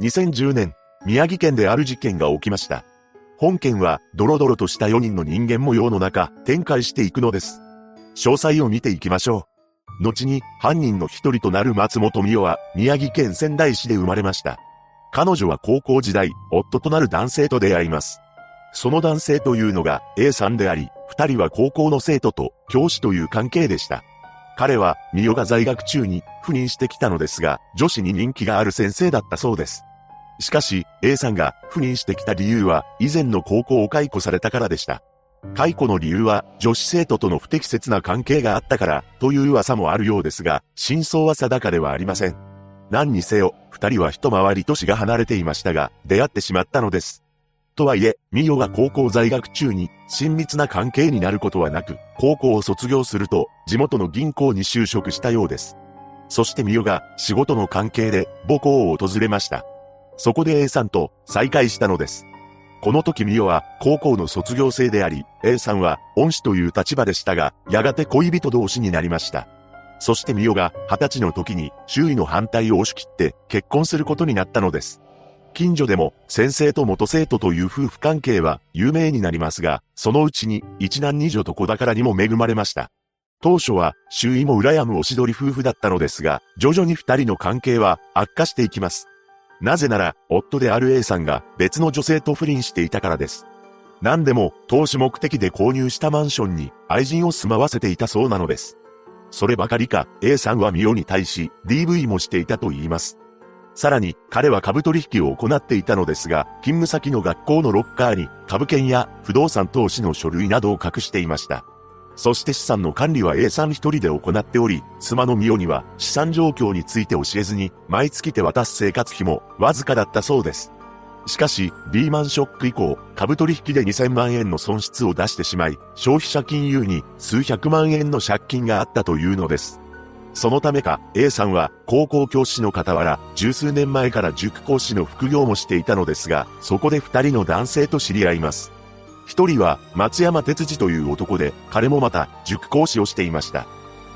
2010年、宮城県である事件が起きました。本件は、ドロドロとした4人の人間模様の中、展開していくのです。詳細を見ていきましょう。後に、犯人の一人となる松本美代は、宮城県仙台市で生まれました。彼女は高校時代、夫となる男性と出会います。その男性というのが A さんであり、二人は高校の生徒と教師という関係でした。彼は、ミオが在学中に赴任してきたのですが、女子に人気がある先生だったそうです。しかし、A さんが赴任してきた理由は、以前の高校を解雇されたからでした。解雇の理由は、女子生徒との不適切な関係があったから、という噂もあるようですが、真相は定かではありません。何にせよ、二人は一回り年が離れていましたが、出会ってしまったのです。とはいえ、ミオが高校在学中に親密な関係になることはなく、高校を卒業すると地元の銀行に就職したようです。そしてミオが仕事の関係で母校を訪れました。そこで A さんと再会したのです。この時ミオは高校の卒業生であり、A さんは恩師という立場でしたが、やがて恋人同士になりました。そしてミオが二十歳の時に周囲の反対を押し切って結婚することになったのです。近所でも先生と元生徒という夫婦関係は有名になりますが、そのうちに一男二女と子宝にも恵まれました。当初は周囲も羨むおしどり夫婦だったのですが、徐々に二人の関係は悪化していきます。なぜなら、夫である A さんが別の女性と不倫していたからです。何でも、投資目的で購入したマンションに愛人を住まわせていたそうなのです。そればかりか、A さんはミオに対し DV もしていたと言います。さらに、彼は株取引を行っていたのですが、勤務先の学校のロッカーに株券や不動産投資の書類などを隠していました。そして資産の管理は A さん一人で行っており、妻のミオには資産状況について教えずに、毎月手渡す生活費もわずかだったそうです。しかし、リーマンショック以降、株取引で2000万円の損失を出してしまい、消費者金融に数百万円の借金があったというのです。そのためか、A さんは高校教師の傍ら、十数年前から塾講師の副業もしていたのですが、そこで二人の男性と知り合います。一人は松山哲司という男で、彼もまた塾講師をしていました。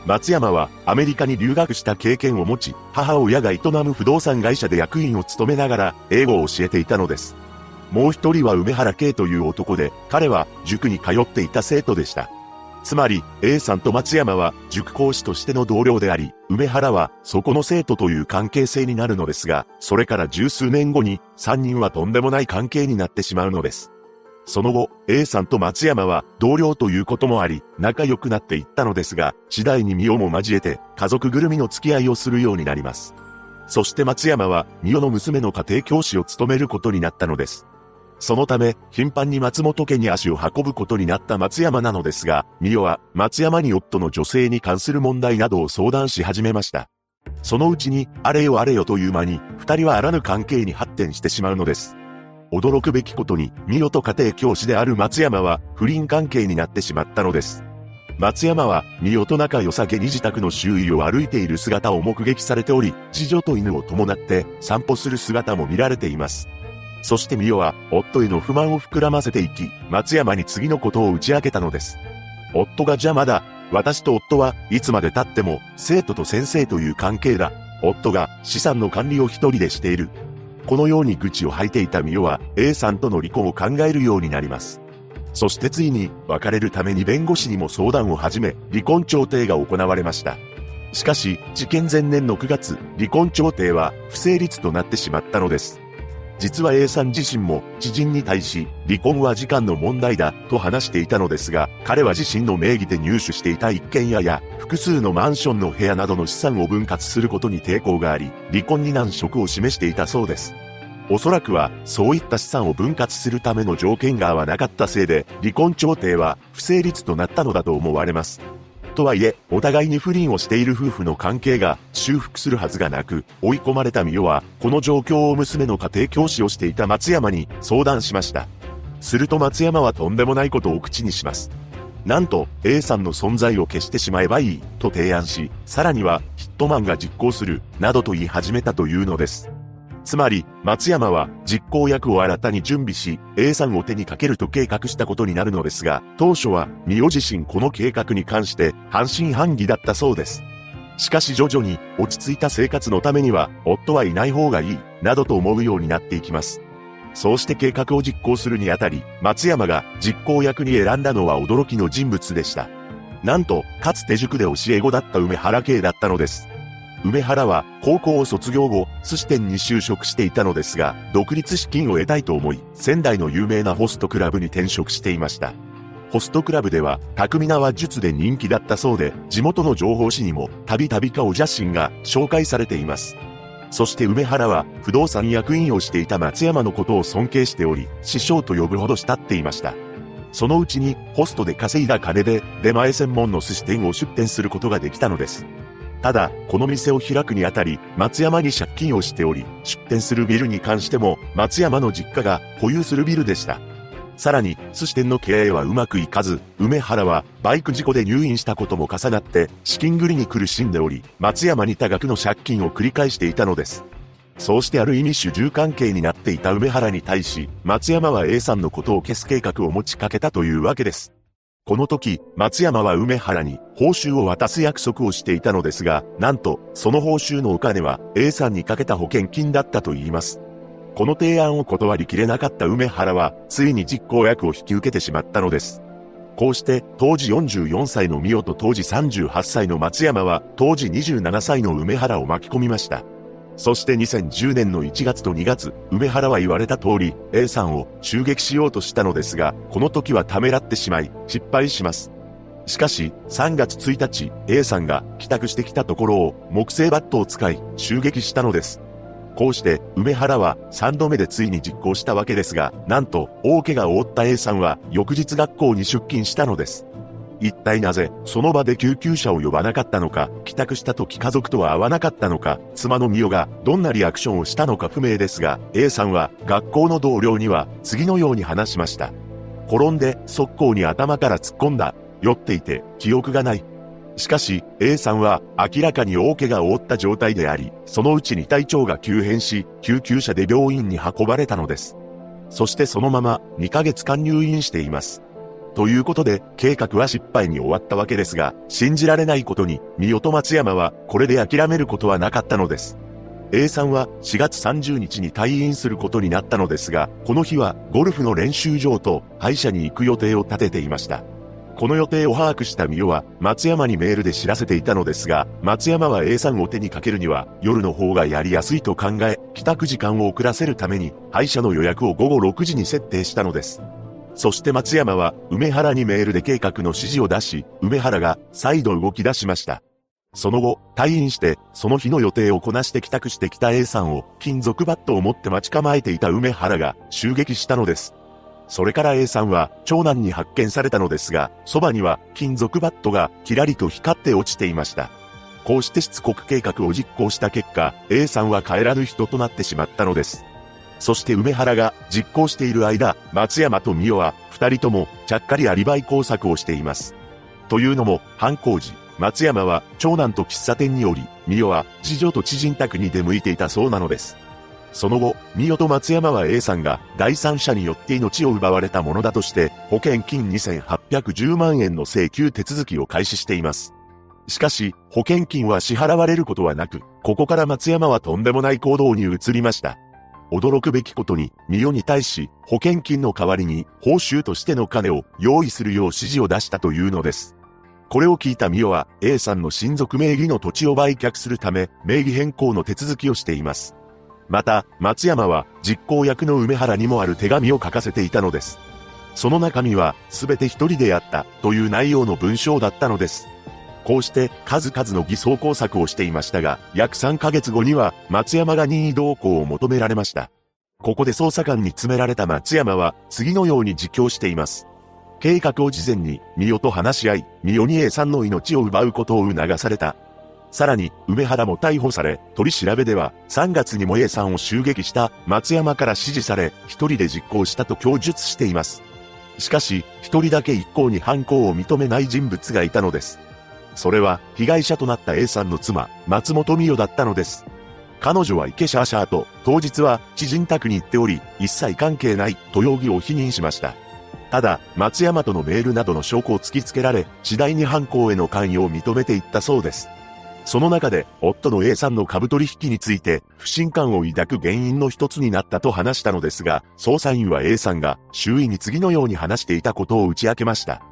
松山はアメリカに留学した経験を持ち、母親が営む不動産会社で役員を務めながら英語を教えていたのです。もう一人は梅原圭という男で、彼は塾に通っていた生徒でした。つまり、A さんと松山は塾講師としての同僚であり、梅原はそこの生徒という関係性になるのですが、それから十数年後に3人はとんでもない関係になってしまうのです。その後、A さんと松山は同僚ということもあり、仲良くなっていったのですが、次第にミオも交えて家族ぐるみの付き合いをするようになります。そして松山はミオの娘の家庭教師を務めることになったのです。そのため、頻繁に松本家に足を運ぶことになった松山なのですが、ミオは松山に夫の女性に関する問題などを相談し始めました。そのうちに、あれよあれよという間に、二人はあらぬ関係に発展してしまうのです。驚くべきことに、ミオと家庭教師である松山は、不倫関係になってしまったのです。松山は、ミオと仲良さげに自宅の周囲を歩いている姿を目撃されており、次女と犬を伴って散歩する姿も見られています。そしてミオは、夫への不満を膨らませていき、松山に次のことを打ち明けたのです。夫が邪魔だ。私と夫はいつまで経っても、生徒と先生という関係だ。夫が資産の管理を一人でしている。このように愚痴を吐いていたミオは、A さんとの離婚を考えるようになります。そしてついに、別れるために弁護士にも相談を始め、離婚調停が行われました。しかし、事件前年の9月、離婚調停は不成立となってしまったのです。実は A さん自身も知人に対し離婚は時間の問題だと話していたのですが、彼は自身の名義で入手していた一軒家や複数のマンションの部屋などの資産を分割することに抵抗があり、離婚に難色を示していたそうです。おそらくは、そういった資産を分割するための条件が合わなかったせいで、離婚調停は不成立となったのだと思われます。とはいえ、お互いに不倫をしている夫婦の関係が修復するはずがなく、追い込まれたミオは、この状況を娘の家庭教師をしていた松山に相談しました。すると松山はとんでもないことを口にします。なんと、A さんの存在を消してしまえばいい、と提案し、さらには、ヒットマンが実行する、などと言い始めたというのです。つまり、松山は実行役を新たに準備し、A さんを手にかけると計画したことになるのですが、当初は、ミオ自身この計画に関して半信半疑だったそうです。しかし徐々に落ち着いた生活のためには、夫はいない方がいい、などと思うようになっていきます。そうして計画を実行するにあたり、松山が実行役に選んだのは驚きの人物でした。なんと、かつて塾で教え子だった梅原慶だったのです。梅原は高校を卒業後、寿司店に就職していたのですが、独立資金を得たいと思い、仙台の有名なホストクラブに転職していました。ホストクラブでは、巧みな話術で人気だったそうで、地元の情報誌にも、たびたび顔写真が紹介されています。そして梅原は、不動産役員をしていた松山のことを尊敬しており、師匠と呼ぶほど慕っていました。そのうちに、ホストで稼いだ金で、出前専門の寿司店を出店することができたのです。ただ、この店を開くにあたり、松山に借金をしており、出店するビルに関しても、松山の実家が保有するビルでした。さらに、寿司店の経営はうまくいかず、梅原はバイク事故で入院したことも重なって、資金繰りに苦しんでおり、松山に多額の借金を繰り返していたのです。そうしてある意味主従関係になっていた梅原に対し、松山は A さんのことを消す計画を持ちかけたというわけです。この時、松山は梅原に報酬を渡す約束をしていたのですが、なんと、その報酬のお金は A さんにかけた保険金だったと言います。この提案を断りきれなかった梅原は、ついに実行役を引き受けてしまったのです。こうして、当時44歳の美代と当時38歳の松山は、当時27歳の梅原を巻き込みました。そして2010年の1月と2月、梅原は言われた通り、A さんを襲撃しようとしたのですが、この時はためらってしまい、失敗します。しかし、3月1日、A さんが帰宅してきたところを木製バットを使い、襲撃したのです。こうして、梅原は3度目でついに実行したわけですが、なんと、大怪我を負った A さんは翌日学校に出勤したのです。一体なぜ、その場で救急車を呼ばなかったのか、帰宅した時家族とは会わなかったのか、妻の美代がどんなリアクションをしたのか不明ですが、A さんは学校の同僚には次のように話しました。転んで速攻に頭から突っ込んだ。酔っていて記憶がない。しかし、A さんは明らかに大怪我を負った状態であり、そのうちに体調が急変し、救急車で病院に運ばれたのです。そしてそのまま2ヶ月間入院しています。ということで、計画は失敗に終わったわけですが、信じられないことに、三代と松山は、これで諦めることはなかったのです。A さんは4月30日に退院することになったのですが、この日はゴルフの練習場と歯医者に行く予定を立てていました。この予定を把握した美代は松山にメールで知らせていたのですが、松山は A さんを手にかけるには夜の方がやりやすいと考え、帰宅時間を遅らせるために歯医者の予約を午後6時に設定したのです。そして松山は梅原にメールで計画の指示を出し、梅原が再度動き出しました。その後、退院して、その日の予定をこなして帰宅してきた A さんを金属バットを持って待ち構えていた梅原が襲撃したのです。それから A さんは長男に発見されたのですが、そばには金属バットがキラリと光って落ちていました。こうしてしつこく計画を実行した結果、A さんは帰らぬ人となってしまったのです。そして梅原が実行している間、松山と美代は二人ともちゃっかりアリバイ工作をしています。というのも、犯行時、松山は長男と喫茶店におり、美代は次女と知人宅に出向いていたそうなのです。その後、美代と松山は A さんが第三者によって命を奪われたものだとして、保険金2810万円の請求手続きを開始しています。しかし、保険金は支払われることはなく、ここから松山はとんでもない行動に移りました。驚くべきことに、ミオに対し、保険金の代わりに、報酬としての金を用意するよう指示を出したというのです。これを聞いたミオは、A さんの親族名義の土地を売却するため、名義変更の手続きをしています。また、松山は、実行役の梅原にもある手紙を書かせていたのです。その中身は、すべて一人でやった、という内容の文章だったのです。こうして数々の偽装工作をしていましたが、約3ヶ月後には松山が任意同行を求められました。ここで捜査官に詰められた松山は次のように自供しています。計画を事前に、ミオと話し合い、ミオに A さんの命を奪うことを促された。さらに、梅原も逮捕され、取り調べでは、3月にも A さんを襲撃した松山から指示され、一人で実行したと供述しています。しかし、一人だけ一向に犯行を認めない人物がいたのです。それは被害者となった A さんの妻、松本美代だったのです。彼女は池シャーシャーと当日は知人宅に行っており、一切関係ないと容疑を否認しました。ただ、松山とのメールなどの証拠を突きつけられ、次第に犯行への関与を認めていったそうです。その中で、夫の A さんの株取引について、不信感を抱く原因の一つになったと話したのですが、捜査員は A さんが周囲に次のように話していたことを打ち明けました。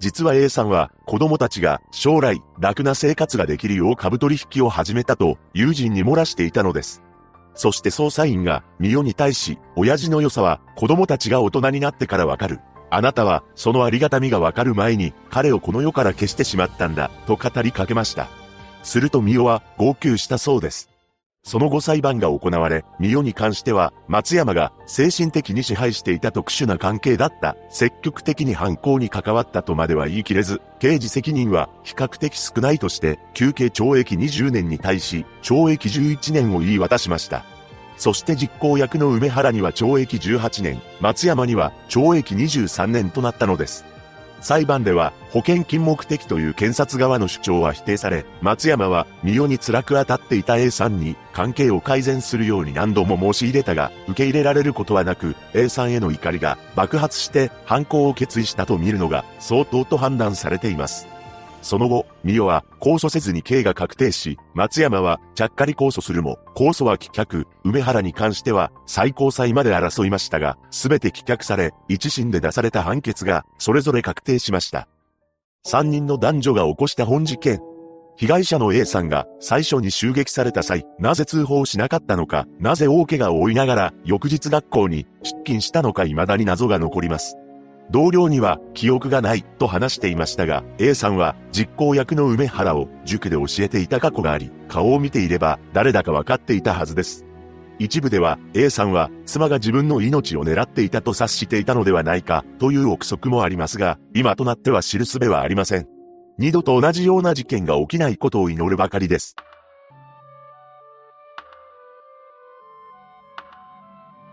実は A さんは子供たちが将来楽な生活ができるよう株取引を始めたと友人に漏らしていたのです。そして捜査員がミオに対し、親父の良さは子供たちが大人になってからわかる。あなたはそのありがたみがわかる前に彼をこの世から消してしまったんだと語りかけました。するとミオは号泣したそうです。その後裁判が行われ、ミオに関しては、松山が精神的に支配していた特殊な関係だった、積極的に犯行に関わったとまでは言い切れず、刑事責任は比較的少ないとして、休刑懲役20年に対し、懲役11年を言い渡しました。そして実行役の梅原には懲役18年、松山には懲役23年となったのです。裁判では保険金目的という検察側の主張は否定され、松山は身代に辛く当たっていた A さんに関係を改善するように何度も申し入れたが、受け入れられることはなく、A さんへの怒りが爆発して犯行を決意したと見るのが相当と判断されています。その後、ミオは控訴せずに刑が確定し、松山はちゃっかり控訴するも、控訴は棄却、梅原に関しては最高裁まで争いましたが、すべて棄却され、一審で出された判決が、それぞれ確定しました。三人の男女が起こした本事件。被害者の A さんが最初に襲撃された際、なぜ通報しなかったのか、なぜ大怪我を負いながら翌日学校に出勤したのか未だに謎が残ります。同僚には記憶がないと話していましたが、A さんは実行役の梅原を塾で教えていた過去があり、顔を見ていれば誰だか分かっていたはずです。一部では A さんは妻が自分の命を狙っていたと察していたのではないかという憶測もありますが、今となっては知る術はありません。二度と同じような事件が起きないことを祈るばかりです。